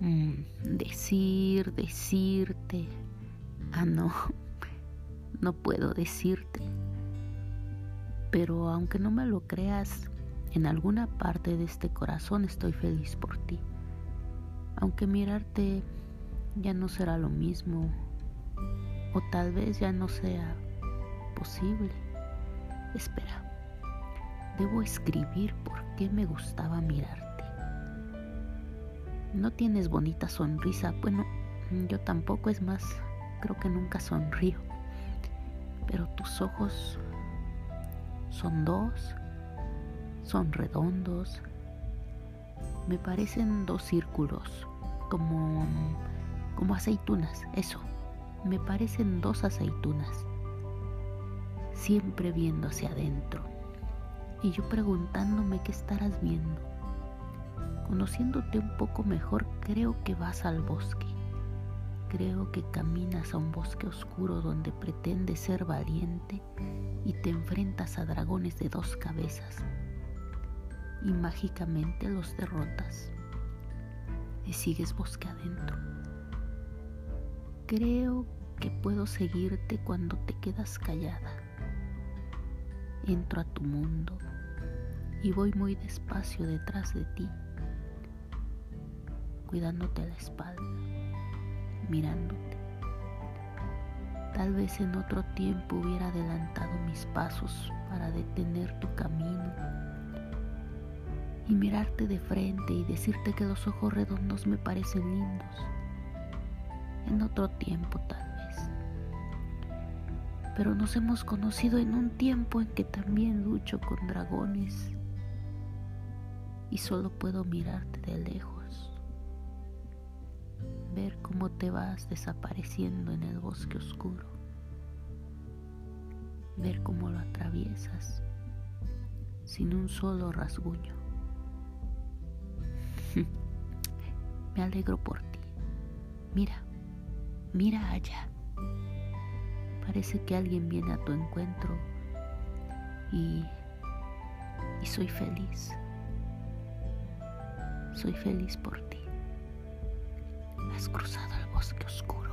Mm, decir, decirte. Ah, no, no puedo decirte. Pero aunque no me lo creas, en alguna parte de este corazón estoy feliz por ti. Aunque mirarte ya no será lo mismo, o tal vez ya no sea posible. Espera, debo escribir por qué me gustaba mirarte. No tienes bonita sonrisa, bueno, yo tampoco, es más, creo que nunca sonrío. Pero tus ojos son dos, son redondos, me parecen dos círculos, como, como aceitunas, eso, me parecen dos aceitunas, siempre viendo hacia adentro, y yo preguntándome qué estarás viendo. Conociéndote un poco mejor, creo que vas al bosque. Creo que caminas a un bosque oscuro donde pretendes ser valiente y te enfrentas a dragones de dos cabezas y mágicamente los derrotas y sigues bosque adentro. Creo que puedo seguirte cuando te quedas callada. Entro a tu mundo y voy muy despacio detrás de ti cuidándote la espalda, mirándote. Tal vez en otro tiempo hubiera adelantado mis pasos para detener tu camino y mirarte de frente y decirte que los ojos redondos me parecen lindos. En otro tiempo tal. Pero nos hemos conocido en un tiempo en que también lucho con dragones y solo puedo mirarte de lejos ver cómo te vas desapareciendo en el bosque oscuro, ver cómo lo atraviesas sin un solo rasguño. Me alegro por ti. Mira, mira allá. Parece que alguien viene a tu encuentro y, y soy feliz. Soy feliz por ti. Has cruzado el bosque oscuro.